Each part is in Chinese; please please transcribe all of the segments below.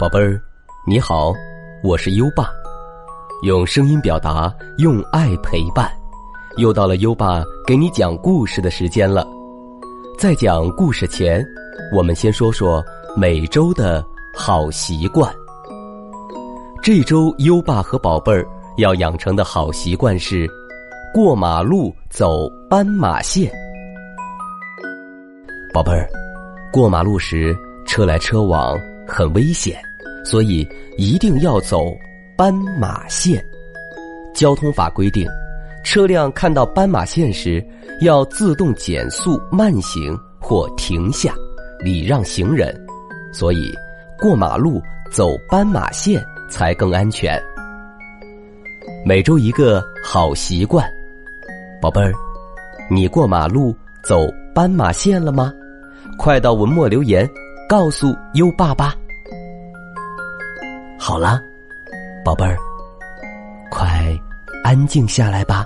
宝贝儿，你好，我是优爸，用声音表达，用爱陪伴，又到了优爸给你讲故事的时间了。在讲故事前，我们先说说每周的好习惯。这周优爸和宝贝儿要养成的好习惯是：过马路走斑马线。宝贝儿，过马路时车来车往，很危险。所以一定要走斑马线。交通法规定，车辆看到斑马线时，要自动减速慢行或停下，礼让行人。所以，过马路走斑马线才更安全。每周一个好习惯，宝贝儿，你过马路走斑马线了吗？快到文末留言，告诉优爸吧。好了，宝贝儿，快安静下来吧。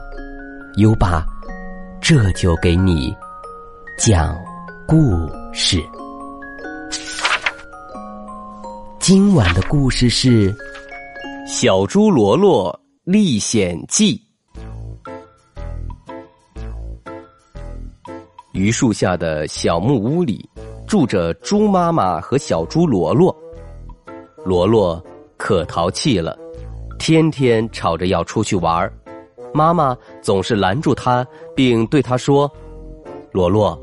优爸这就给你讲故事。今晚的故事是《小猪罗罗历险记》。榆树下的小木屋里，住着猪妈妈和小猪罗罗。罗罗。可淘气了，天天吵着要出去玩，妈妈总是拦住他，并对他说：“罗罗，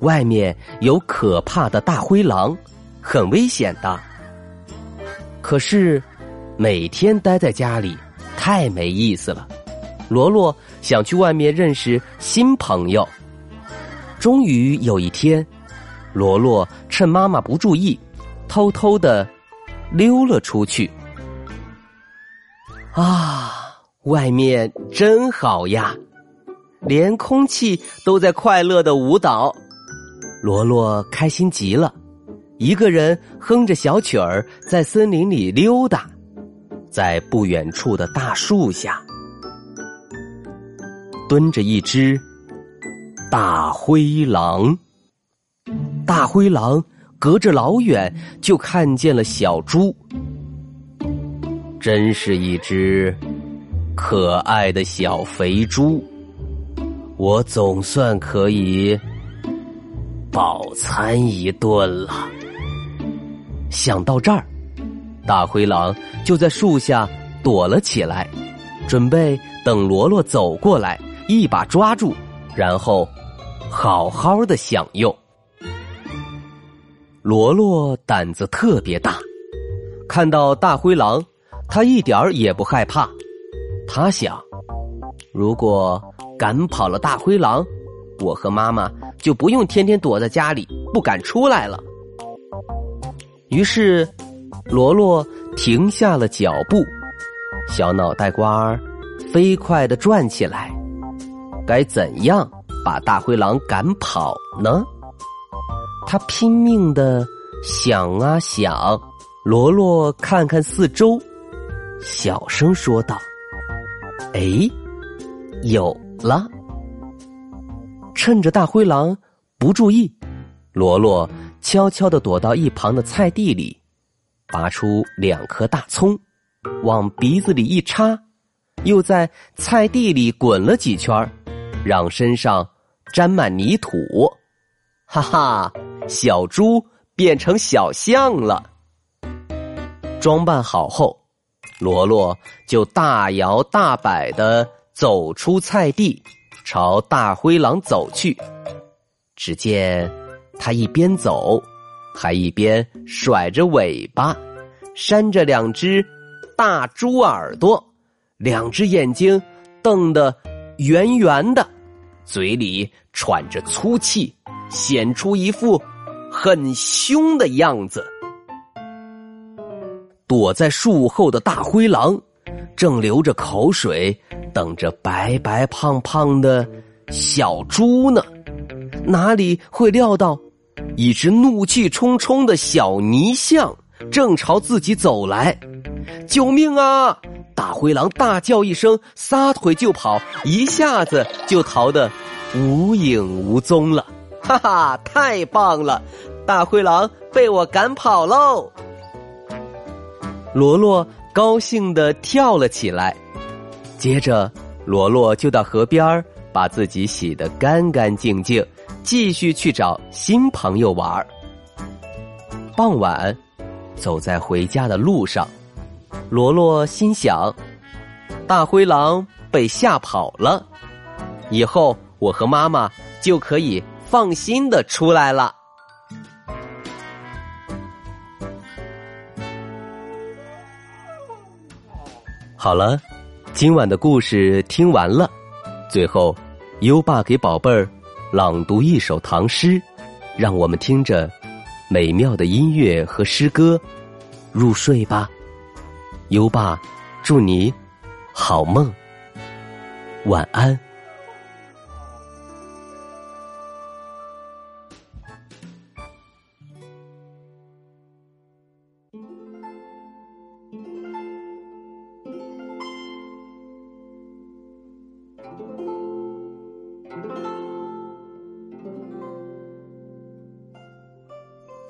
外面有可怕的大灰狼，很危险的。”可是，每天待在家里太没意思了。罗罗想去外面认识新朋友。终于有一天，罗罗趁妈妈不注意，偷偷的。溜了出去。啊，外面真好呀，连空气都在快乐的舞蹈。罗罗开心极了，一个人哼着小曲儿在森林里溜达，在不远处的大树下蹲着一只大灰狼。大灰狼。隔着老远就看见了小猪，真是一只可爱的小肥猪，我总算可以饱餐一顿了。想到这儿，大灰狼就在树下躲了起来，准备等罗罗走过来一把抓住，然后好好的享用。罗罗胆子特别大，看到大灰狼，他一点儿也不害怕。他想，如果赶跑了大灰狼，我和妈妈就不用天天躲在家里不敢出来了。于是，罗罗停下了脚步，小脑袋瓜儿飞快的转起来。该怎样把大灰狼赶跑呢？他拼命的想啊想，罗罗看看四周，小声说道：“哎，有了！”趁着大灰狼不注意，罗罗悄悄的躲到一旁的菜地里，拔出两颗大葱，往鼻子里一插，又在菜地里滚了几圈，让身上沾满泥土。哈哈。小猪变成小象了。装扮好后，罗罗就大摇大摆的走出菜地，朝大灰狼走去。只见他一边走，还一边甩着尾巴，扇着两只大猪耳朵，两只眼睛瞪得圆圆的，嘴里喘着粗气，显出一副。很凶的样子，躲在树后的大灰狼正流着口水，等着白白胖胖的小猪呢。哪里会料到，一只怒气冲冲的小泥象正朝自己走来！救命啊！大灰狼大叫一声，撒腿就跑，一下子就逃得无影无踪了。哈哈，太棒了！大灰狼被我赶跑喽！罗罗高兴的跳了起来。接着，罗罗就到河边把自己洗得干干净净，继续去找新朋友玩。傍晚，走在回家的路上，罗罗心想：大灰狼被吓跑了，以后我和妈妈就可以放心的出来了。好了，今晚的故事听完了，最后，优爸给宝贝儿朗读一首唐诗，让我们听着。美妙的音乐和诗歌，入睡吧，优爸，祝你好梦，晚安。《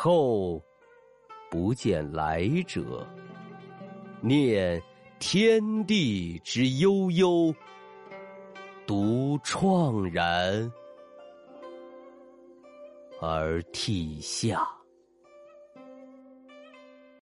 后不见来者，念天地之悠悠，独怆然而涕下。